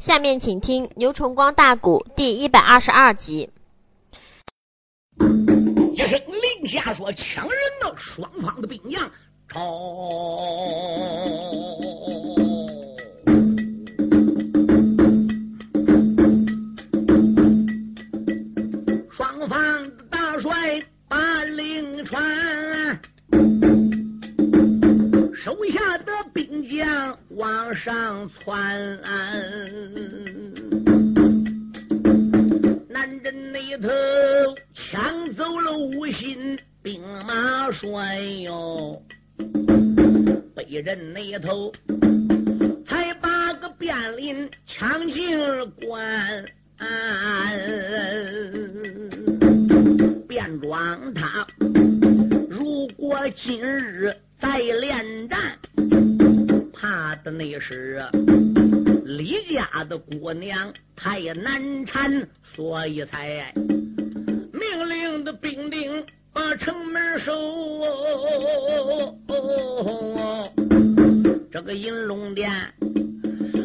下面请听《牛崇光大鼓》第一百二十二集。一声令下，说：“抢人呢！”双方的兵将朝。双方大帅把令传，手下的兵将往上窜。南镇那头抢走了吴信兵马帅哟，北镇那头才把个便林抢进了关。便装他，如果今日再连战，怕的那是李家的姑娘太难缠，所以才命令的兵丁把城门守。这个银龙殿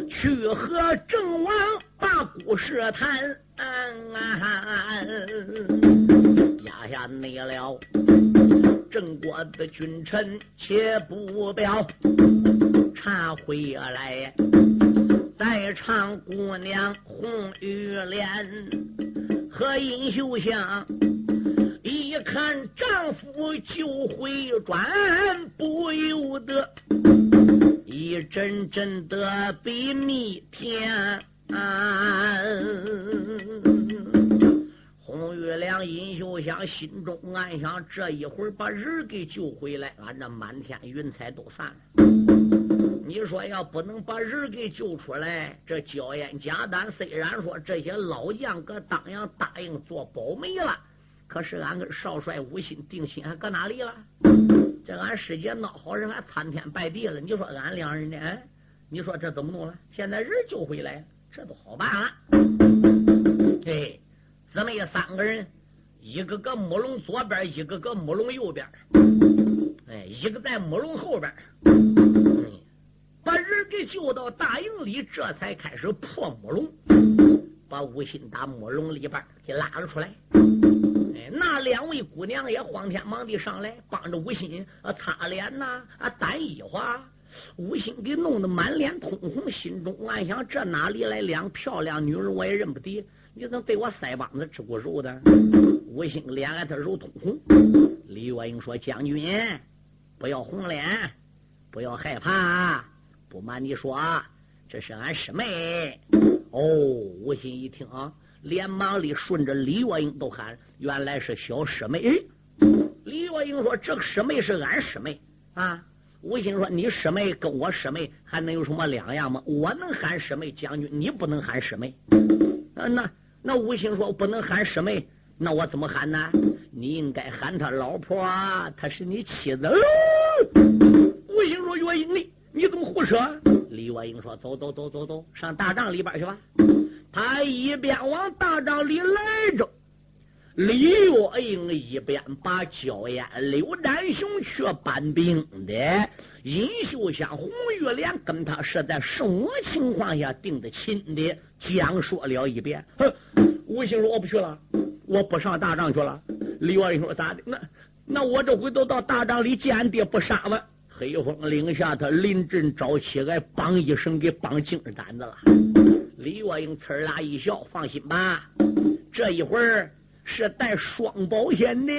去和郑王。把故事谈，压下内了。郑国的君臣且不表，茶回来，在场姑娘红玉莲和尹秀香，一看丈夫就会转，不由得一阵阵的比蜜甜。啊！红玉良、尹秀香心中暗想：这一会儿把人给救回来，俺这满天云彩都散了。你说要不能把人给救出来，这焦烟贾丹虽然说这些老将搁当阳答应做保媒了，可是俺跟少帅吴心定心还搁哪里了？这俺师姐闹好人还参天拜地了，你说俺两人呢？你说这怎么弄了？现在人救回来。这都好办了，嘿，姊妹三个人，一个搁木龙左边，一个搁木龙右边，哎，一个在木龙后边，这救到大营里，这才开始破木笼，把吴心打木笼里边给拉了出来。哎，那两位姑娘也慌天忙地上来帮着吴心擦脸呐，啊掸衣服。吴心给弄得满脸通红，心中暗想：这哪里来两漂亮女人？我也认不得。你怎么对我腮帮子吃骨肉的？吴心脸挨他揉通红。李月英说：“将军，不要红脸，不要害怕。不瞒你说啊，这是俺师妹。”哦，吴心一听啊，连忙里顺着李月英都喊：“原来是小师妹。”李月英说：“这个师妹是俺师妹啊。”吴心说：“你师妹跟我师妹还能有什么两样吗？我能喊师妹将军，你不能喊师妹。嗯，那那吴心说不能喊师妹，那我怎么喊呢？你应该喊他老婆，她是你妻子。”吴心说：“岳英你你怎么胡说？”李月英说：“走走走走走，上大帐里边去吧。”他一边往大帐里来着。李月英一边把焦艳、刘占雄去搬兵的，尹秀香、红玉莲跟他是在什么情况下定的亲的，讲说了一遍。哼，吴兴说：“我不去了，我不上大帐去了。”李月英说：“咋的？那那我这回都到大帐里见爹不杀吗？”黑风岭下，他临阵招起来，梆一声给梆金胆子了。李月英呲啦一笑：“放心吧，这一会儿。”是带双保险的，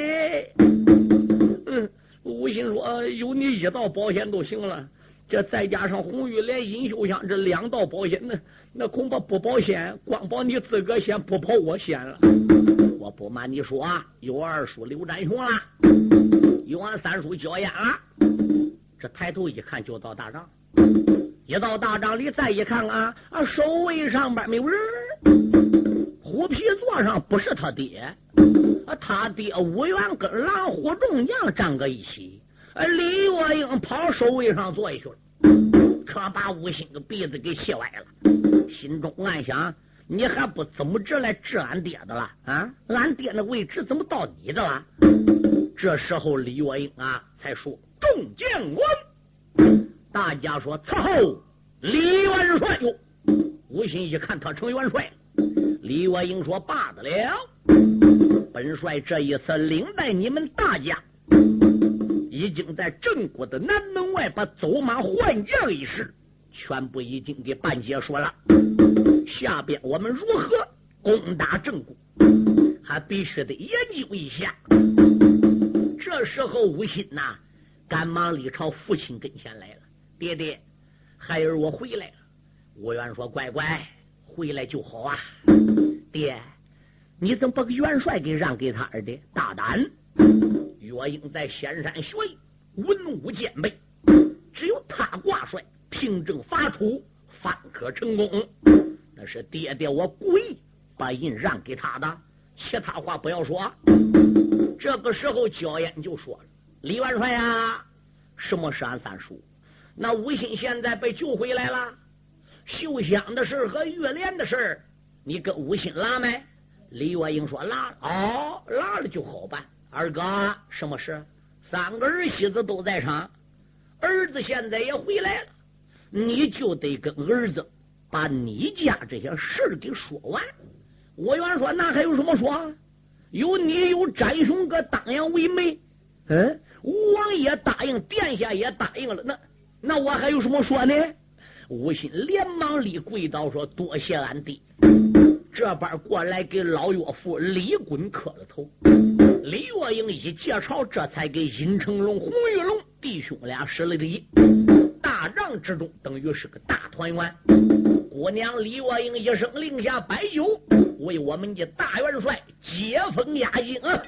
嗯，吴心说有你一道保险都行了，这再加上红玉莲、银秀香这两道保险，那那恐怕不保险，光保你自个险，不保我险了。我不瞒你说啊，有二叔刘占雄了，有俺三叔焦烟了。这抬头一看，就到大帐，一到大帐里再一看啊，啊，守卫上边没有人。虎皮座上不是他爹，他爹武元跟狼虎众将站个一起，李月英跑守卫上坐下去了，可把吴兴个鼻子给气歪了，心中暗想：你还不怎么着来治俺爹的了啊？俺爹那位置怎么到你的了？这时候李月英啊才说：“众将官，大家说伺候李元帅哟。”吴兴一看他成元帅，李元英说：“罢得了，本帅这一次领带你们大家，已经在郑国的南门外把走马换将一事，全部已经给办结束了。下边我们如何攻打郑国，还必须得研究一下。”这时候，吴昕呐，赶忙里朝父亲跟前来了：“爹爹，孩儿我回来了。”吴元说：“乖乖，回来就好啊！爹，你怎么把个元帅给让给他儿的？大胆！岳英在仙山学艺，文武兼备，只有他挂帅，凭证发出，方可成功。那是爹爹我故意把印让给他的，其他话不要说。”这个时候，焦烟就说了：“李元帅呀，什么是俺三叔？那吴兴现在被救回来了。”秀香的事和玉莲的事你跟吴兴拉没？李月英说拉了，哦，拉了就好办。二哥，什么事？三个儿媳妇都在场，儿子现在也回来了，你就得跟儿子把你家这些事给说完。吴元说：“那还有什么说？有你有展雄哥当阳为媒，嗯，王爷答应，殿下也答应了，那那我还有什么说呢？”吴心连忙立跪倒说：“多谢俺弟。”这边过来给老岳父李衮磕了头。李月英一介绍，这才给殷成龙、洪玉龙弟兄俩施了礼。大帐之中，等于是个大团圆。姑娘李月英一声令下摆酒，为我们的大元帅接风压惊啊！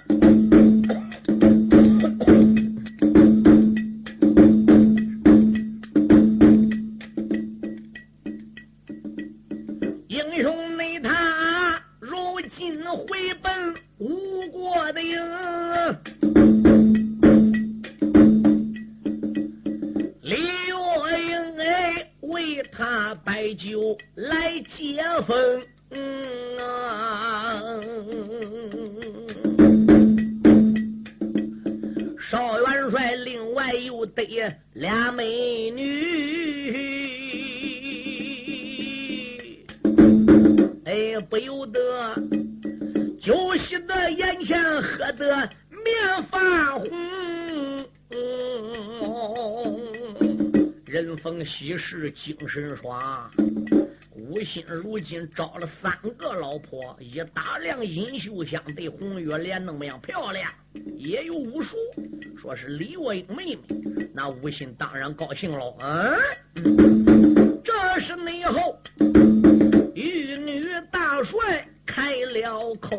找了三个老婆，一打量殷秀香对红月莲那么样漂亮，也有武术，说是李月英妹妹，那吴心当然高兴了。嗯，这是内后玉女大帅开了口，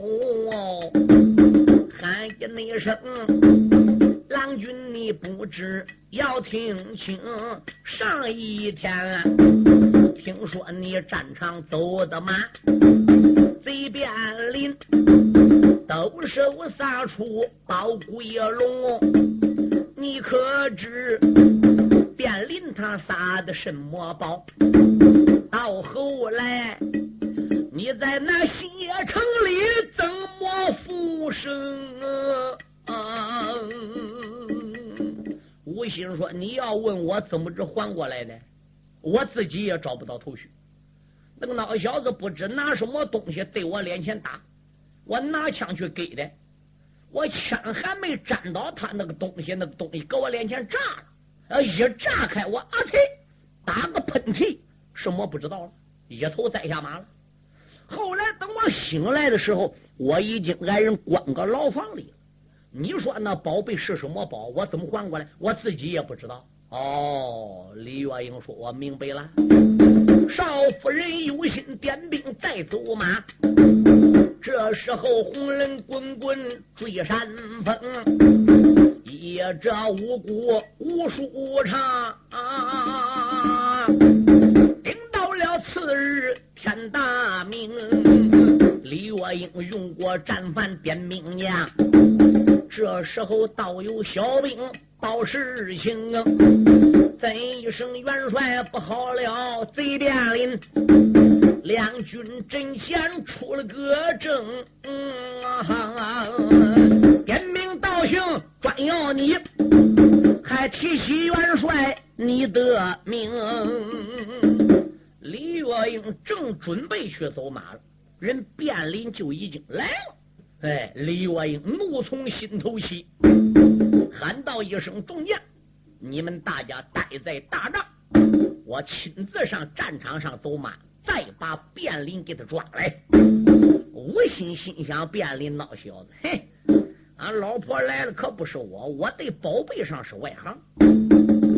喊一声。郎君，你不知要听清。上一天听说你战场走得慢，贼便林抖手撒出宝贵龙，你可知便林他撒的什么宝？到后来你在那新城里怎么复生？啊吴兴说：“你要问我怎么着还过来的，我自己也找不到头绪。那个老小子不知拿什么东西对我脸前打，我拿枪去给的，我枪还没沾到他那个东西，那个东西搁我脸前炸了。呃，一炸开，我啊呸，打个喷嚏，什么不知道了，一头栽下马了。后来等我醒来的时候，我已经挨人关个牢房里了。”你说那宝贝是什么宝？我怎么还过来？我自己也不知道。哦，李月英说：“我明白了。”少夫人有心点兵再走马。这时候红人滚滚追山峰，夜这五谷无数场。等到了次日天大明，李月英用过战犯点名将。这时候倒有小兵报事情，怎一声元帅不好了，贼变林，两军阵前出了个征，点名道姓专要你，还提起元帅你的名。李月英正准备去走马了，人卞林就已经来了。哎，李月英怒从心头起，喊道一声：“众将，你们大家待在大帐，我亲自上战场上走马，再把卞林给他抓来。”吴心心想：卞林闹小子，嘿，俺老婆来了可不是我，我对宝贝上是外行。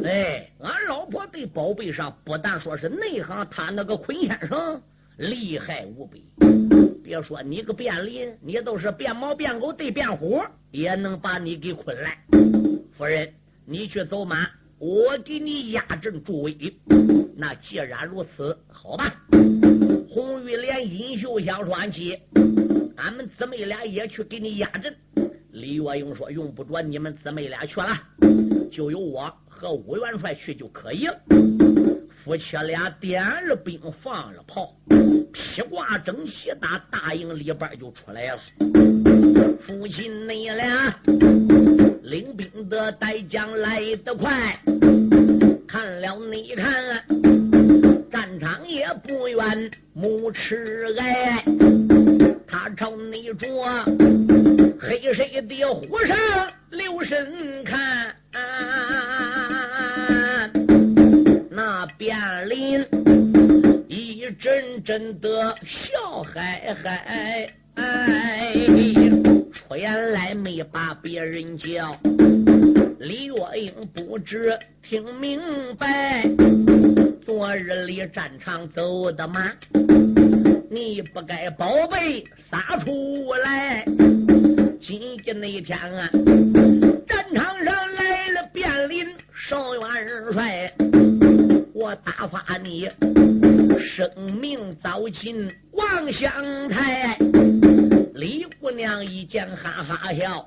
哎，俺老婆对宝贝上不但说是内行，他那个坤先生厉害无比。别说你个变林，你都是变猫变狗对变虎，也能把你给捆来。夫人，你去走马，我给你压阵助威。那既然如此，好吧。红玉莲、尹秀香说：“安琪，俺们姊妹俩也去给你压阵。”李月英说：“用不着你们姊妹俩去了，就由我。”和武元帅去就可以了。夫妻俩点了兵，放了炮，披挂整齐，打大营里边就出来了。父亲，你俩领兵的带将来得快，看了你看，战场也不远，目赤矮，他朝你捉黑色的虎上留神看。啊卞林一阵阵的笑嗨嗨，出言来没把别人叫。李月英不知听明白，昨日里战场走的慢，你不该宝贝撒出来。今天那一天啊，战场上来了便林少元帅。我打发你生命早尽望乡台，李姑娘一见哈哈笑，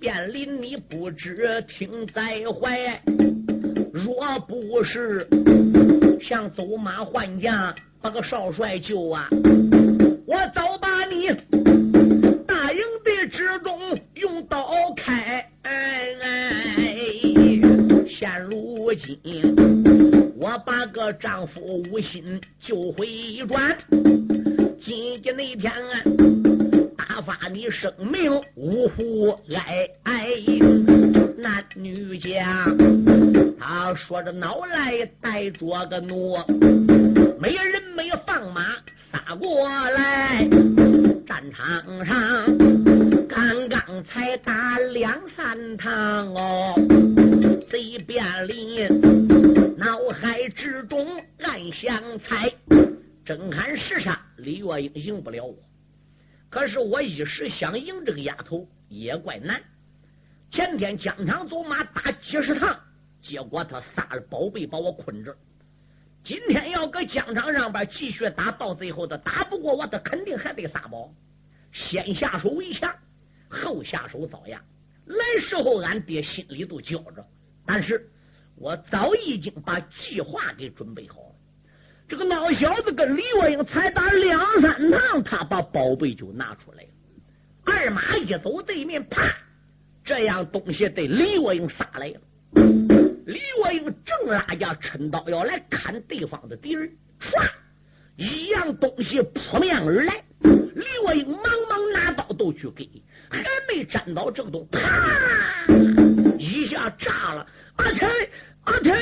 便临你不知听在怀。若不是想走马换将把个少帅救啊，我早把你大营的之中用刀开。现如今。丈夫无心就回转，今天那天啊打发你生命呜呼哀哀，男女家，他说着恼来带着个怒，没人没放马杀过来，战场上刚刚才打两三趟哦，贼便林。脑海之中暗想：猜，正看时上，李月英赢不了我。可是我一时想赢这个丫头也怪难。前天疆场走马打几十趟，结果他撒了宝贝把我困着。今天要搁疆场上边继续打，到最后他打不过我，他肯定还得撒宝。先下手为强，后下手遭殃。来时候俺爹心里都焦着，但是。我早已经把计划给准备好了。这个老小子跟李月英才打两三趟，他把宝贝就拿出来了。二马一走，对面啪，这样东西对李月英撒来了。李月英正拉架，抻刀要来砍对方的敌人，唰，一样东西扑面而来。李月英忙忙拿刀都去给，还没沾到正中，啪，一下炸了。阿天，阿天！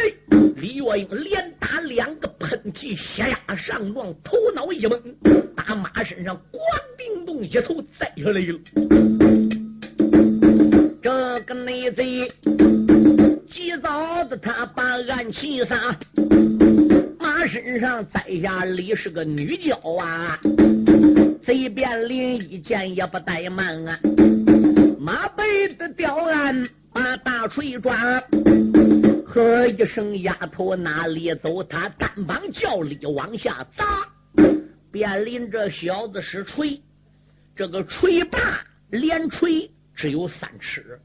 李月英连打两个喷嚏，血压上撞，头脑一懵，打马身上咣叮咚一头栽下来了。这个内贼，急早的他把暗器撒，马身上栽下里是个女娇啊！贼便林一见也不怠慢啊，马背的吊鞍。把大锤抓，喝一声，丫头哪里走？他单膀叫力往下砸。便林这小子使锤，这个锤把连锤只有三尺，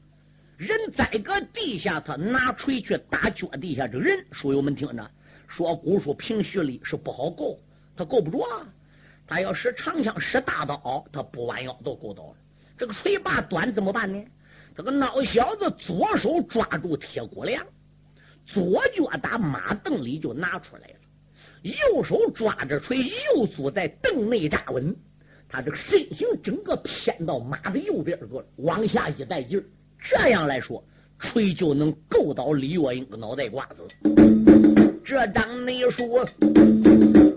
人在搁地下，他拿锤去打脚底下这人。书友们听着，说古书凭虚力是不好够，他够不着。他要使长枪使大刀，他不弯腰都够到了。这个锤把短怎么办呢？这个孬小子左手抓住铁骨梁，左脚打马凳里就拿出来了，右手抓着锤，右足在凳内扎稳，他这个身形整个偏到马的右边去了，往下一带劲儿，这样来说，锤就能够到李月英的脑袋瓜子。这张内说，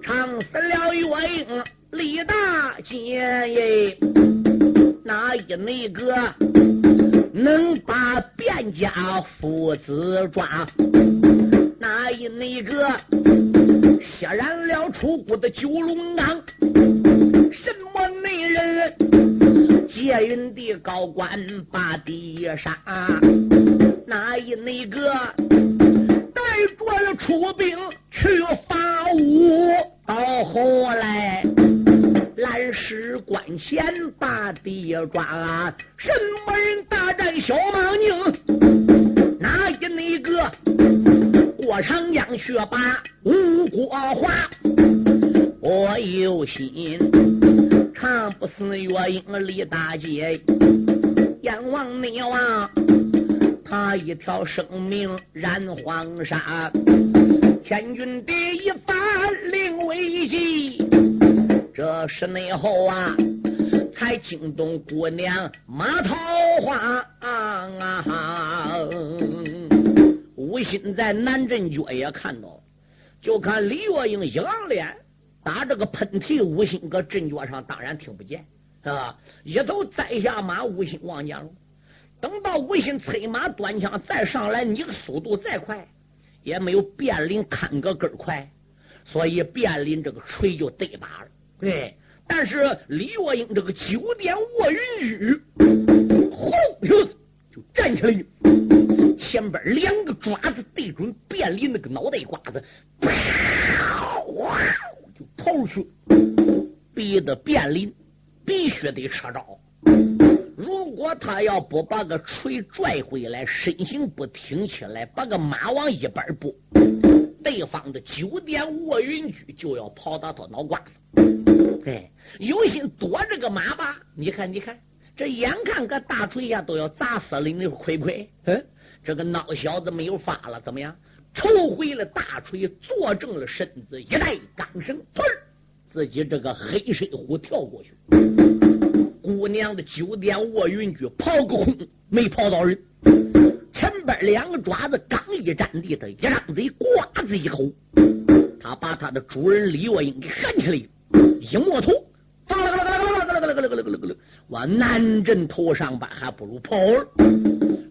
唱死了月英李大姐耶，哪一那个能把卞家父子抓？哪一那个？血染了出谷的九龙岗，什么内人？借云的高官把地杀，哪一那个带着了出兵去伐吴？到后来蓝石关前把地抓，什么人大战小马宁？哪一那个过长江学把？吴国华，我有心常不死月英李大姐，阎王你王，他一条生命染黄沙，千军第一番令危急，这是内后啊，才惊动姑娘马桃花啊！吴心在南镇脚也看到。就看李月英一昂脸，打这个喷嚏，吴心搁阵脚上当然听不见，啊？一头栽下马，吴心望见了。等到吴心催马端枪再上来，你个速度再快，也没有卞林砍个根快，所以卞林这个锤就对把了。对，但是李若英这个九点卧云驹，轰就站起来。前边两个爪子对准卞林那个脑袋瓜子，哇，就跑出去，逼得卞林必须得撤招。如果他要不把个锤拽回来，身形不挺起来，把个马往一边拨，对方的九点卧云驹就要跑到他脑瓜子。对，有心躲这个马吧？你看，你看，这眼看个大锤呀都要砸死了，你说亏不亏？嗯。这个孬小子没有法了，怎么样？抽回了大锤，坐正了身子，一带钢绳，砰！自己这个黑水虎跳过去。姑娘的九点卧云驹跑个空，没跑到人。前边两个爪子刚一站地，他一张嘴，呱子一口，他把他的主人李月英给喊起来，一摸头，往南镇头上班，还不如跑儿。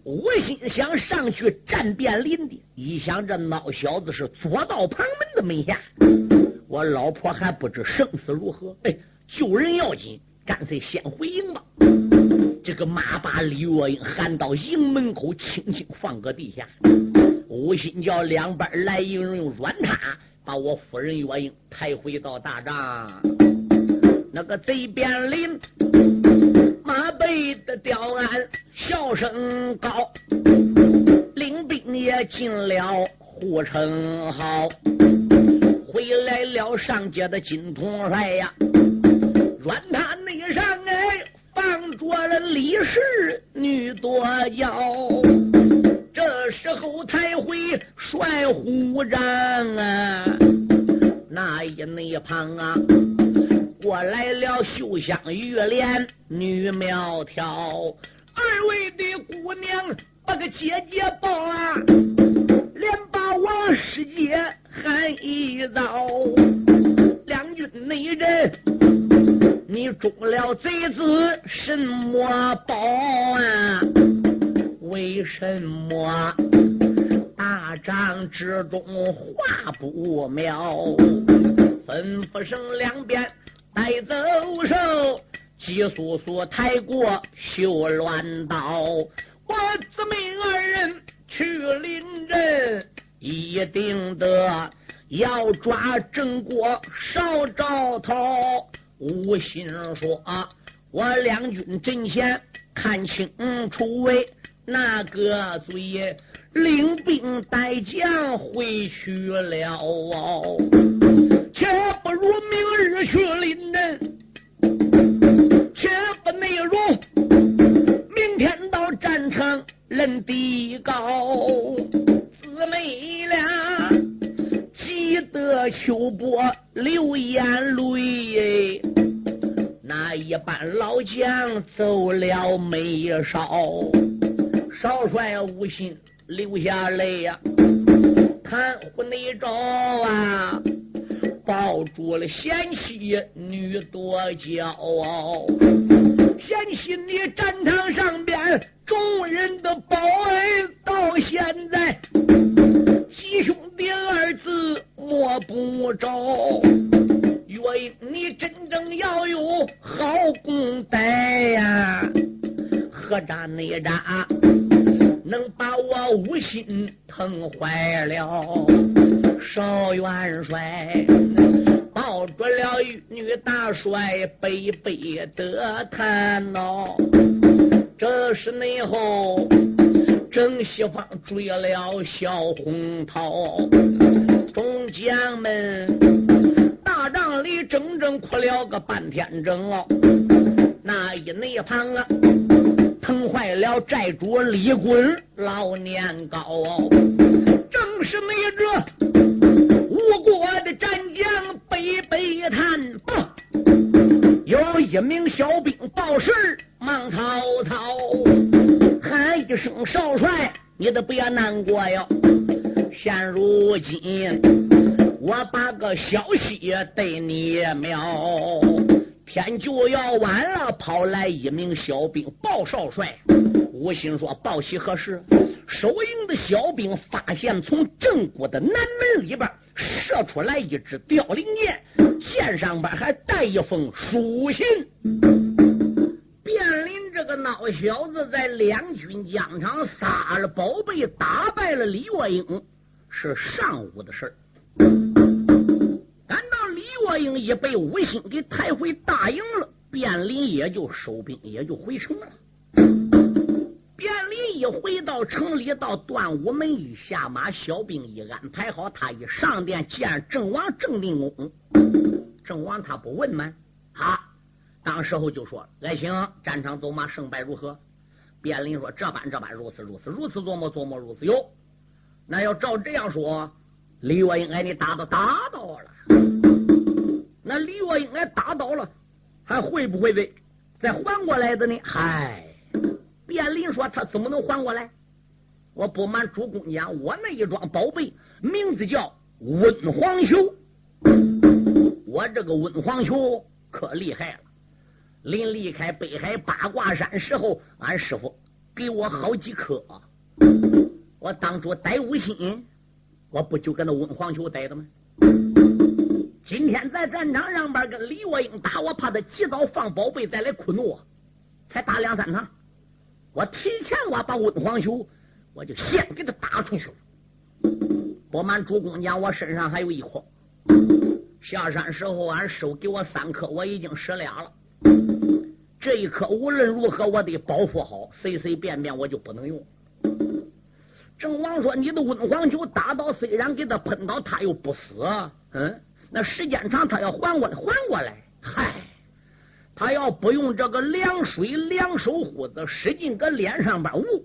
我心想上去战卞林的，一想这孬小子是左道旁门的门下，我老婆还不知生死如何。哎，救人要紧，干脆先回营吧。这个马把李月英喊到营门口，轻轻放搁地下。吴心叫两边来营人用软榻把我夫人月英抬回到大帐。那个贼边林。马背的刁鞍，笑声高，领兵也进了护城壕。回来了上街的金统帅呀，软榻内上哎放着了李氏女多娇。时候才会帅虎帐啊，那一那一旁啊。过来了，秀香玉莲女苗条，二位的姑娘把个姐姐抱啊，连把王师姐喊一遭。两军内人，你中了贼子什么宝啊？为什么大帐之中话不妙？吩咐声两边。带走手，急速速抬过绣鸾刀。我自命二人去临阵，一定得要抓郑国少赵头。吴心说：“我两军阵前看清楚，为那个罪，领兵带将回去了。”且不如明日去临阵，且不内容，明天到战场论地高。姊妹俩急得秋波流眼泪。那一班老将走了没少，少帅无心流下泪呀，看护内招啊，抱住了贤妻女多骄傲。贤妻你战场上边众人的保恩，到现在吉兄弟二字摸不着。岳英，你真正要有好功德呀，何战内战能把我无心疼坏了？少元帅抱住了女大帅，悲悲的叹呐。这是内后正西方追了小红桃，众将们。大帐里整整哭了个半天整哦，那一内旁啊，疼坏了寨主李衮老年高哦，正是那个吴国的战将悲悲叹，有一名小兵报事忙曹操，喊一声少帅，你都别难过哟，现如今。我把个消息对你描，天就要晚了，跑来一名小兵报少帅。吴心说：“报喜何事？”守营的小兵发现从正国的南门里边射出来一支凋零箭，箭上边还带一封书信。卞林这个孬小子在两军疆场杀了宝贝，打败了李若英，是上午的事儿。岳英一被吴兴给抬回大营了，卞林也就收兵，也就回城了。卞林一回到城里，到端午门一下马，小兵一安排好，他一上殿见郑王郑定公。郑王他不问吗？他当时候就说：“来，行，战场走马，胜败如何？”卞林说：“这般这般，如此如此，如此琢磨琢磨，如此哟。那要照这样说，李月英，哎，你打到打到了。”那李若英来打倒了，还会不会的再还过来的呢？嗨，卞林说他怎么能还过来？我不瞒主公讲，我那一桩宝贝名字叫温黄球，我这个温黄球可厉害了。临离开北海八卦山时候，俺师傅给我好几颗。我当初逮五心，我不就跟那温黄球逮的吗？今天在战场上边跟李若英打，我怕他急早放宝贝再来哭怒我，才打两三场。我提前我把温黄球，我就先给他打出去了。不瞒主公讲，我身上还有一颗。下山时候俺收给我三颗，我已经使俩了。这一颗无论如何我得保护好，随随便便我就不能用。郑王说：“你的温黄球打到，虽然给他喷倒，他又不死。”嗯。那时间长，他要还过来，还过来，嗨，他要不用这个凉水凉手胡子使劲搁脸上边捂，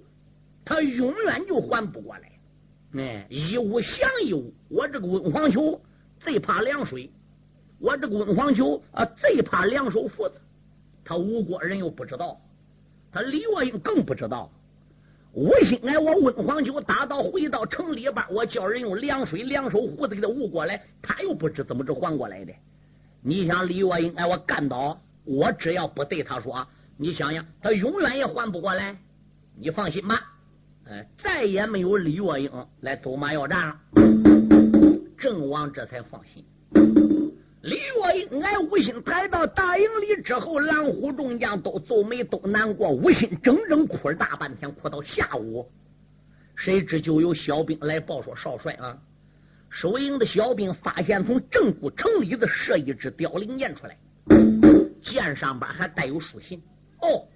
他永远就还不过来。哎，一捂降一捂，我这个温黄球最怕凉水，我这个温黄球啊最怕凉手胡子。他吴国人又不知道，他李若英更不知道。我心哎，我温黄酒打到回到城里边，我叫人用凉水凉手胡子给他捂过来，他又不知怎么着还过来的。你想李月英哎，我干倒，我只要不对他说，你想想，他永远也还不过来。你放心吧，哎，再也没有李月英来走马要战了。郑王这才放心。李若英挨吴兴抬到大营里之后，狼虎众将都皱眉，都难过。吴兴整整哭了大半天，哭到下午。谁知就有小兵来报说：“少帅啊，守营的小兵发现从正固城里子射一支凋零箭出来，箭上边还带有书信。哦，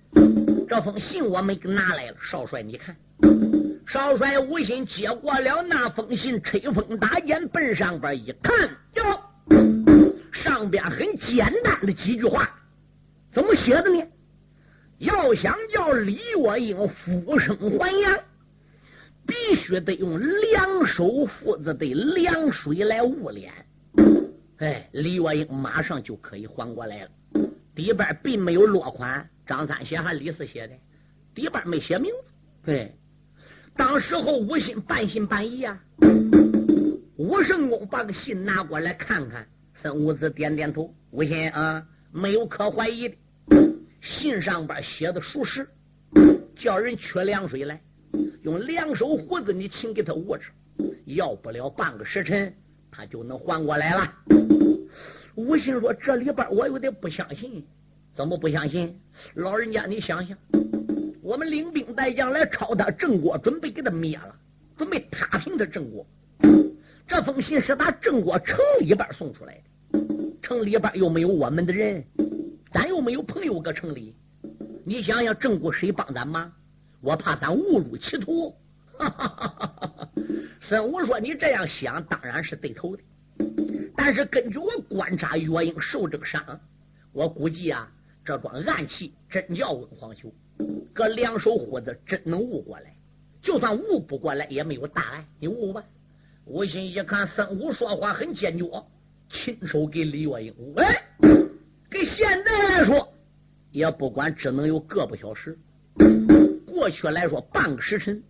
这封信我们给拿来了。少帅，你看。”少帅吴兴接过了那封信，吹风打箭，奔上边一看，哟。上边很简单的几句话，怎么写的呢？要想叫李若英复生还阳，必须得用凉手斧子的凉水来捂脸。哎，李月英马上就可以缓过来了。底边并没有落款，张三写还李四写的，底边没写名字。对，当时候吴信半信半疑啊。吴圣公把个信拿过来看看，孙武子点点头。吴信啊，没有可怀疑的，信上边写的属实，叫人缺凉水来，用两手胡子你请给他捂着，要不了半个时辰，他就能缓过来了。吴信说：“这里边我有点不相信，怎么不相信？老人家，你想想，我们领兵带将来抄他郑国，准备给他灭了，准备踏平他郑国。这封信是打郑国城里边送出来的，城里边又没有我们的人，咱又没有朋友搁城里。你想想，郑国谁帮咱忙？我怕咱误入歧途。孙武说：你这样想，当然是对头的。”但是根据我观察，岳英受这个伤，我估计啊，这桩暗器真叫温黄球，搁两手胡子真能悟过来。就算悟不过来，也没有大碍。你悟吧。吴心一看孙武说话很坚决，亲手给李月英悟。哎，给现在来说，也不管只能有个把小时。过去来说，半个时辰。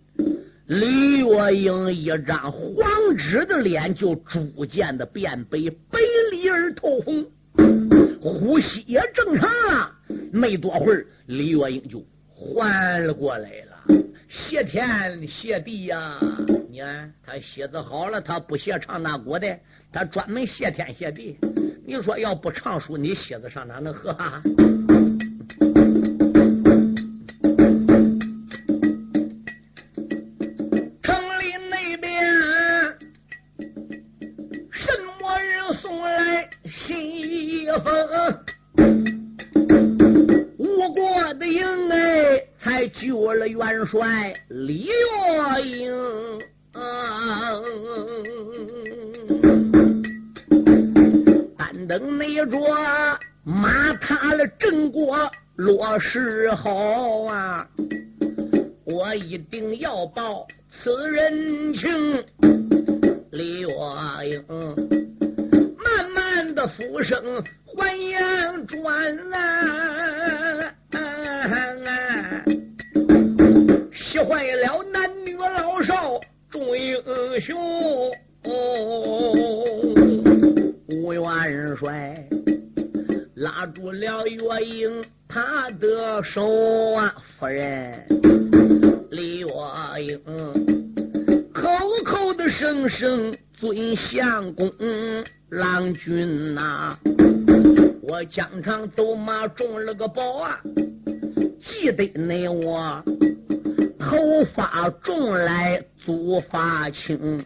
李月英一张黄纸的脸就逐渐的变白，白里而透红，呼吸也正常了。没多会儿，李月英就缓了过来了。谢天谢地呀！你看他写字好了，他不写唱那歌的，他专门谢天谢地。你说要不唱书，你写字上哪能了？元帅李月英，但等那着马踏了郑国落石后啊，我一定要报此人情。李月英慢慢的浮生还阳转啊。雄，吴元帅拉住了月英他的手啊，夫人李月英口口的声声尊相公，郎君呐，我疆场走马中了个宝啊，记得你我。头发重来足发轻，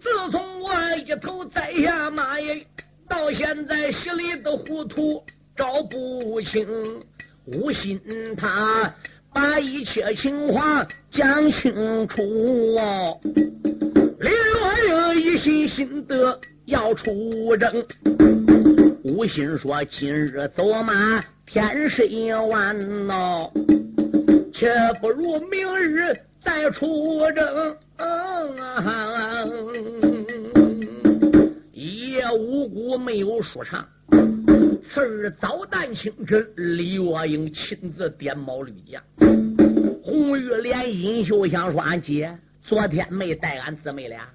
自从我一头栽下马也，到现在心里的糊涂找不清。无心他把一切情况讲清楚，李若英一心心得要出征。无心说今日走马天色晚喽。且不如明日再出征。一夜无辜没有说唱。次日早旦清晨，李月英亲自点卯绿将。红玉莲、尹秀香说：“俺姐昨天没带俺姊妹俩，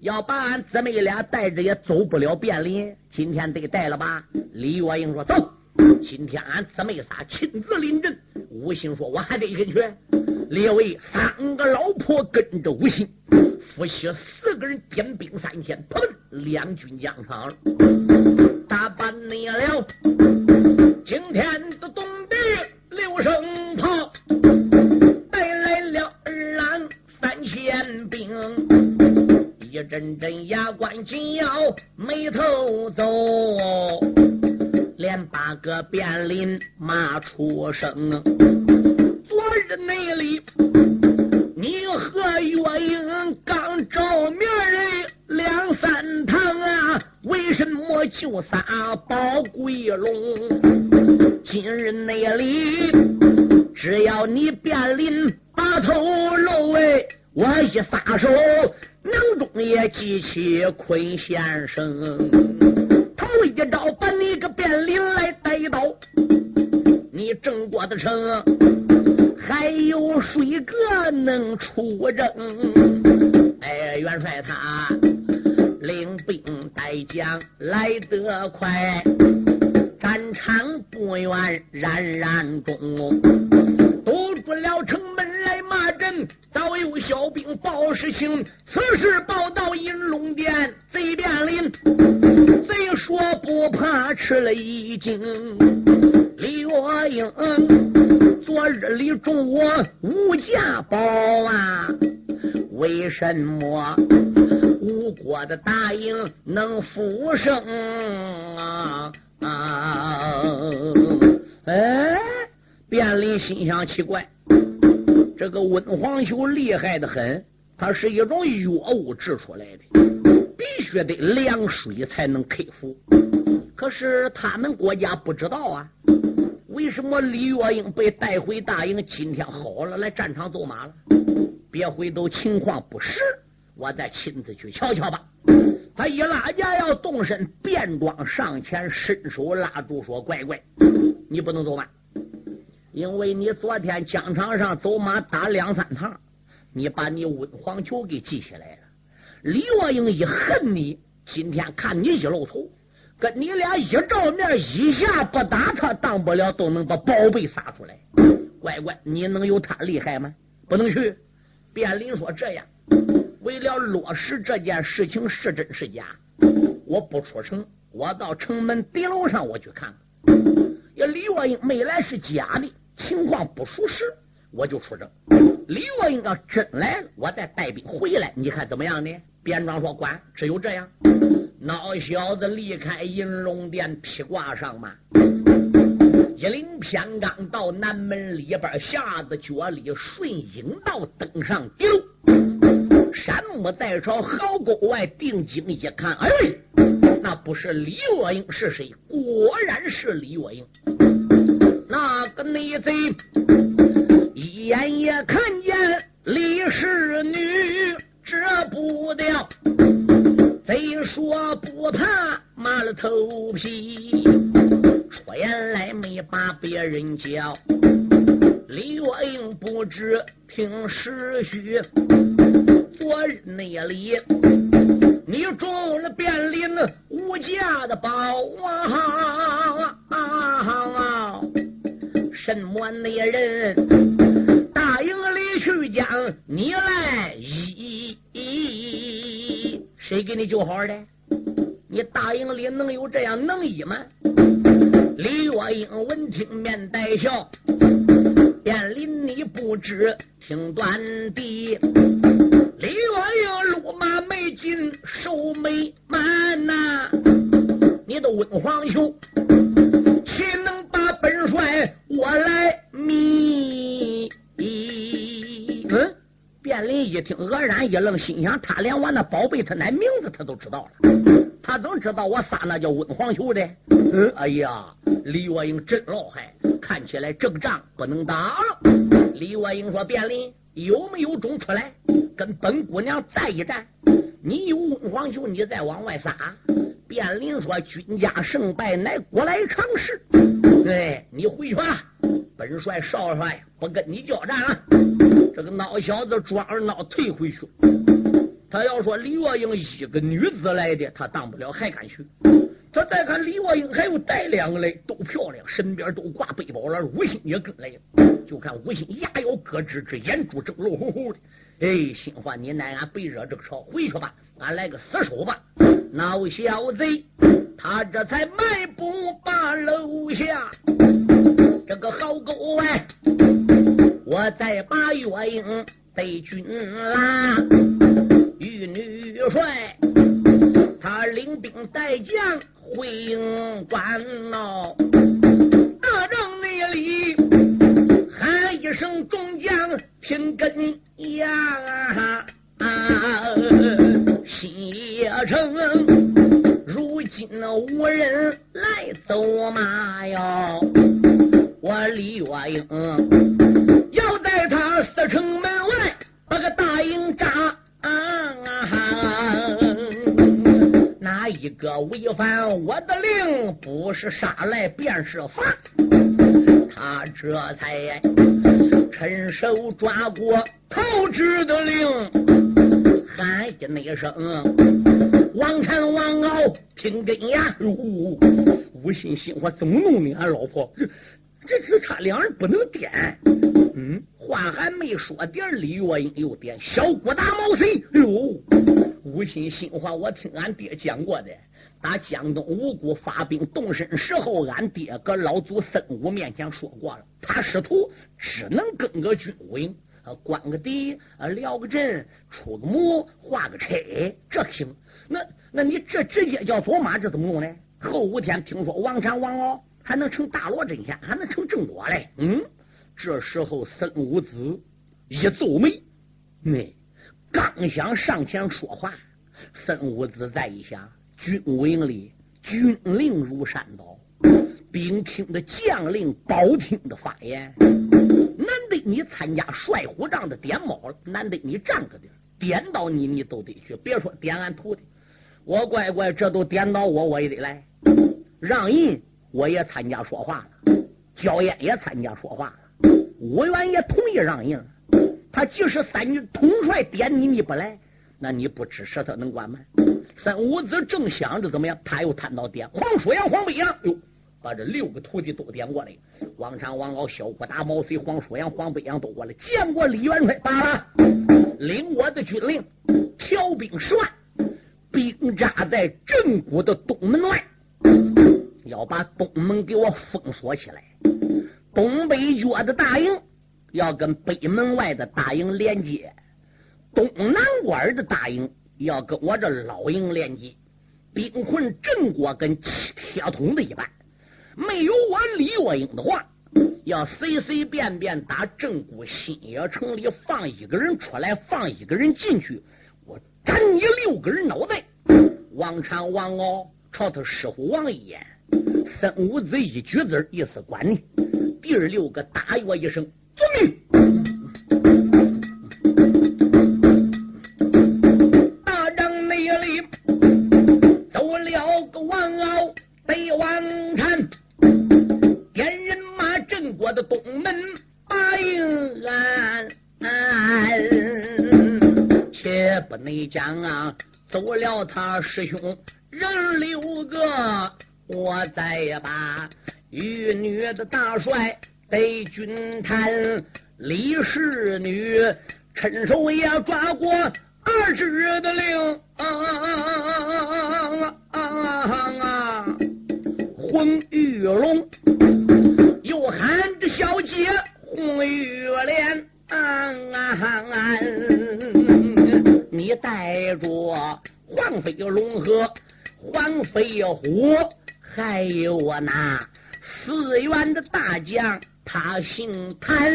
要把俺姊妹俩带着也走不了便林，今天得带了吧？”李月英说：“走。”今天俺姊妹仨亲自临阵，吴兴说：“我还得跟去。”列位三个老婆跟着吴兴，夫妻四个人点兵三千，砰！两军将场，打扮你了。今天的东地六声炮，带来了二郎三千兵，一阵阵牙关紧咬，眉头走。连八个便林马出声，昨日内里你和月英刚照面的两三趟啊，为什么就撒宝贵龙？今日内里只要你便林把头露哎，我一撒手，囊中也记起坤先生。头一招把你个卞林来带刀。你郑国的城还有谁个能出征？哎，元帅他领兵带将来得快，战场不远冉冉中，堵住了城门阵。早有小兵报事情，此事报到银龙殿，贼变林，贼说不怕吃了一惊。李月英昨日里中我无价宝啊，为什么吴国的大营能复生啊？哎，卞林心想奇怪。这个温黄球厉害的很，它是一种药物制出来的，必须得凉水才能克服。可是他们国家不知道啊，为什么李月英被带回大营？今天好了，来战场走马了。别回头情况不实，我再亲自去瞧瞧吧。他一拉架要动身，便装上前伸手拉住，说：“乖乖，你不能走慢。”因为你昨天疆场上走马打两三趟，你把你温黄球给记起来了。李若英一恨你，今天看你一露头，跟你俩一照面，一下不打他，当不了都能把宝贝撒出来。乖乖，你能有他厉害吗？不能去。卞林说：“这样，为了落实这件事情是真是假，我不出城，我到城门顶楼上我去看看。要李若英没来是假的。”情况不属实，我就出征。李若英要真来了，我再带兵回来，你看怎么样呢？边庄说：“管，只有这样。”孬小子离开银龙殿，披挂上马，一领偏刚到南门里边，下子脚里顺应道登上顶楼。山木在朝，壕沟外定睛一看，哎，那不是李若英是谁？果然是李若英。个内贼一眼也看见李氏女，这不掉。贼说不怕，麻了头皮。出言来没把别人叫。李月英不知听时虚。昨日那里，你中了便林无价的宝啊！什么那人大营里去讲你来医？谁给你救好的？你大营里能有这样能医吗？李月英闻听面带笑，便临你不知听短的。李月英路马没进，手没满呐，你的温黄球。我来迷。嗯，卞林一听，愕然一愣，心想：他连我那宝贝他那名字他都知道了，他怎么知道我撒那叫温黄球的？嗯，哎呀，李月英真老害，看起来这个仗不能打了。李月英说：卞林有没有种出来，跟本姑娘再一战？你有温黄球，你再往外撒。卞林说：君家胜败乃古来常事。对你回去吧，本帅少帅不跟你交战了。这个孬小子装儿孬退回去。他要说李月英一个女子来的，他当不了，还敢去？他再看李月英还有带两个来，都漂亮，身边都挂背包了。吴兴也跟来了，就看吴兴牙咬咯吱吱，眼珠睁露乎乎的。哎，心话你奈俺别惹这个潮，回去吧，俺来个死守吧。孬小贼。他这才迈步把楼下，这个壕沟外，我再把月英对军啦，玉女帅，他领兵带将回营关喽。大帐内里喊一声众将听根呀，西城。今无人来走马哟，我李月英要在他四城门外把个大营扎，那一一个违反我的令，不是杀来便是罚。他这才伸手抓过头旨的令，喊一声：“王禅王敖，听根呀！”吴信心话怎么弄呢？俺老婆，这这这他两人不能点。嗯，话还没说点，李月英又点小骨打毛贼。哎呦，无心心话，我听俺爹讲过的。打江东五谷发兵动身时候，俺爹搁老祖孙武面前说过了，他师徒只能跟个军务营，关个敌，聊个阵，出个谋，画个车，这行。那那你这直接叫走马，这怎么弄呢？后五天听说王禅王敖还能成大罗真仙，还能成正果嘞。嗯，这时候孙武子一皱眉，那刚想上前说话，孙武子再一想。军务营里，军令如山倒，兵听的将令，包听的发言。难得你参加帅虎帐的点卯了，难得你站个点点到你，你都得去。别说点俺徒弟，我乖乖，这都点到我，我也得来。让人我也参加说话了，焦烟也参加说话了，武元也同意让人。他即使三军统帅点你，你不来，那你不吃舌头能管吗？三五子正想着怎么样，他又谈到点黄鼠阳、黄北阳，哟，把这六个徒弟都点过来。王昌、王敖、小郭大、毛遂、黄鼠阳、黄北阳都过来，见过李元帅，罢了，领我的军令，调兵十万，兵扎在镇谷的东门外，要把东门给我封锁起来。东北角的大营要跟北门外的大营连接，东南关的大营。要跟我这老营连接，兵魂镇国跟铁桶的一般。没有我李月英的话，要随随便便打镇国新野城里放一个人出来，放一个人进去，我斩你六个人脑袋！王禅、王敖朝他师傅王一眼，三五子一举子，意思管你。第二六个答应一声，遵命。大张内里走了个王敖，北王禅点人马镇国的东门把营安，且不能讲啊，走了他师兄人六个。我再把玉女的大帅得军坛李氏女，趁手也抓过二指的令啊啊啊啊！混玉龙。又喊着小姐红玉莲，你带着黄飞龙和黄飞虎，还有我那四员的大将，他姓谭。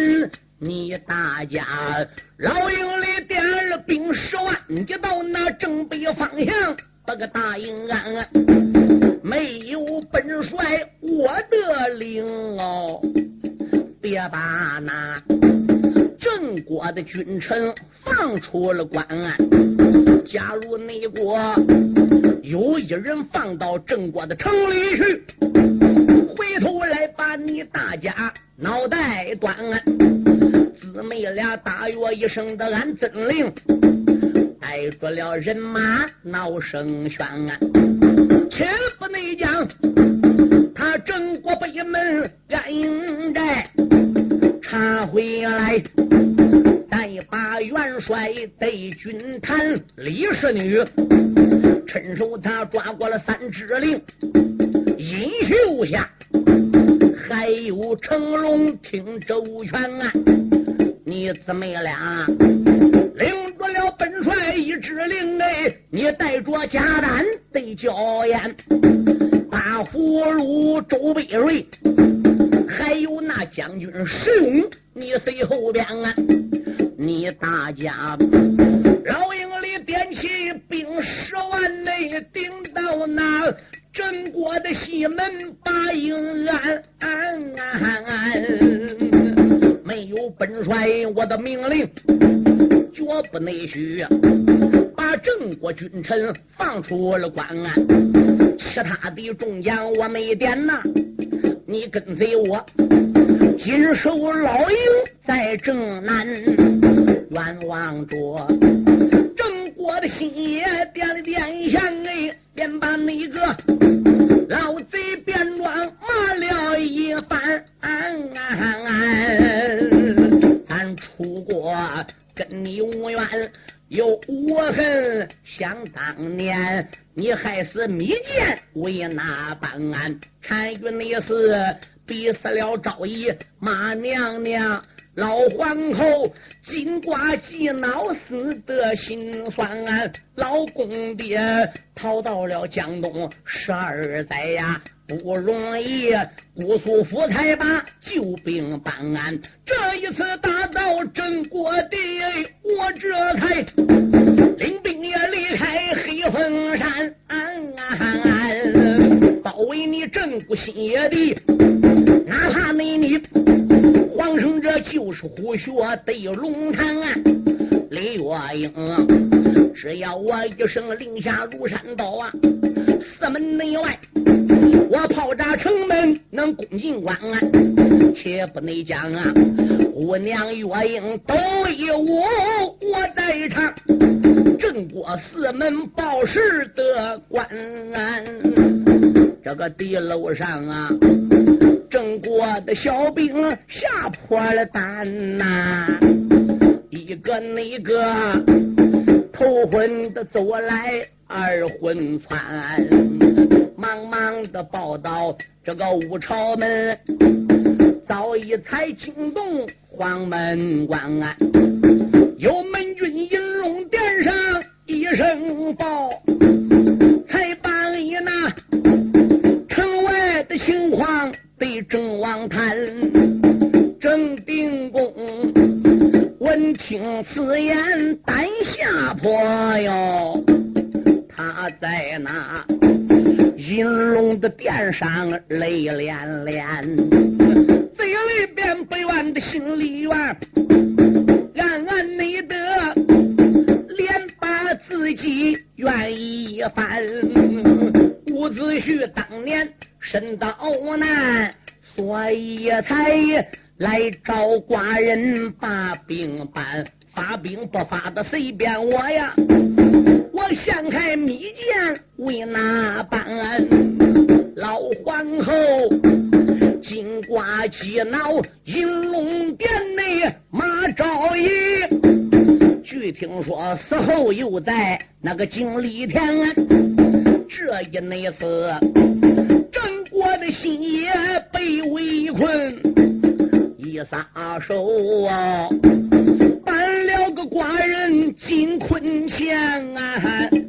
你大家老营里点了兵十万，你到那正北方向，把个大营安。没有本帅我的令哦，别把那郑国的君臣放出了关。假如内国有一人放到郑国的城里去，回头来把你大家脑袋断。姊妹俩大约一声的俺遵令，带着了人马闹声喧。且不内讲，他郑国北门安营寨查回来，把元帅对军坛李氏女，趁手他抓过了三支令，尹秀下还有成龙听周全啊，你姊妹俩领着。了本帅一支令哎，你带着家胆得交验，把俘虏周北瑞，还有那将军石勇，你随后边啊，你大家老营里点起兵十万内，顶到那郑国的西门把营安安安安，没有本帅我的命令。绝不内许，把郑国君臣放出了关。其他的众将我没点呐，你跟随我，紧守老营在正南，冤枉着郑国的心也点了点香哎，便把那个老贼变装骂了一番。咱出国跟你无缘。有无恨，想当年你还是密剑为哪般？单于你是逼死了赵姨马娘娘，老皇后金瓜鸡恼死的心酸。老公爹逃到了江东十二载呀。不容易，姑苏府才把救兵办案。这一次打到郑国地，我这才领兵也离开黑风山，包围你郑国新野地。哪怕你你皇上这就是虎穴对龙潭啊，李月英，只要我一声令下如山倒啊，四门内外。我炮炸城门能攻进关啊，且不内讲啊！五娘月英都一无，我在场，正过四门报事的关。这个地楼上啊，郑国的小兵吓破了胆呐！一个那个头昏的走来，二昏窜。忙忙的报道，这个武朝门早已才惊动黄门关，有不发的随便我呀。我掀开密剑为哪般？老皇后金瓜鸡脑银龙殿内马昭仪，据听说死后又在那个锦里田。这一那次郑国的心也被围困，一撒手啊。搬了个寡人进坤前啊！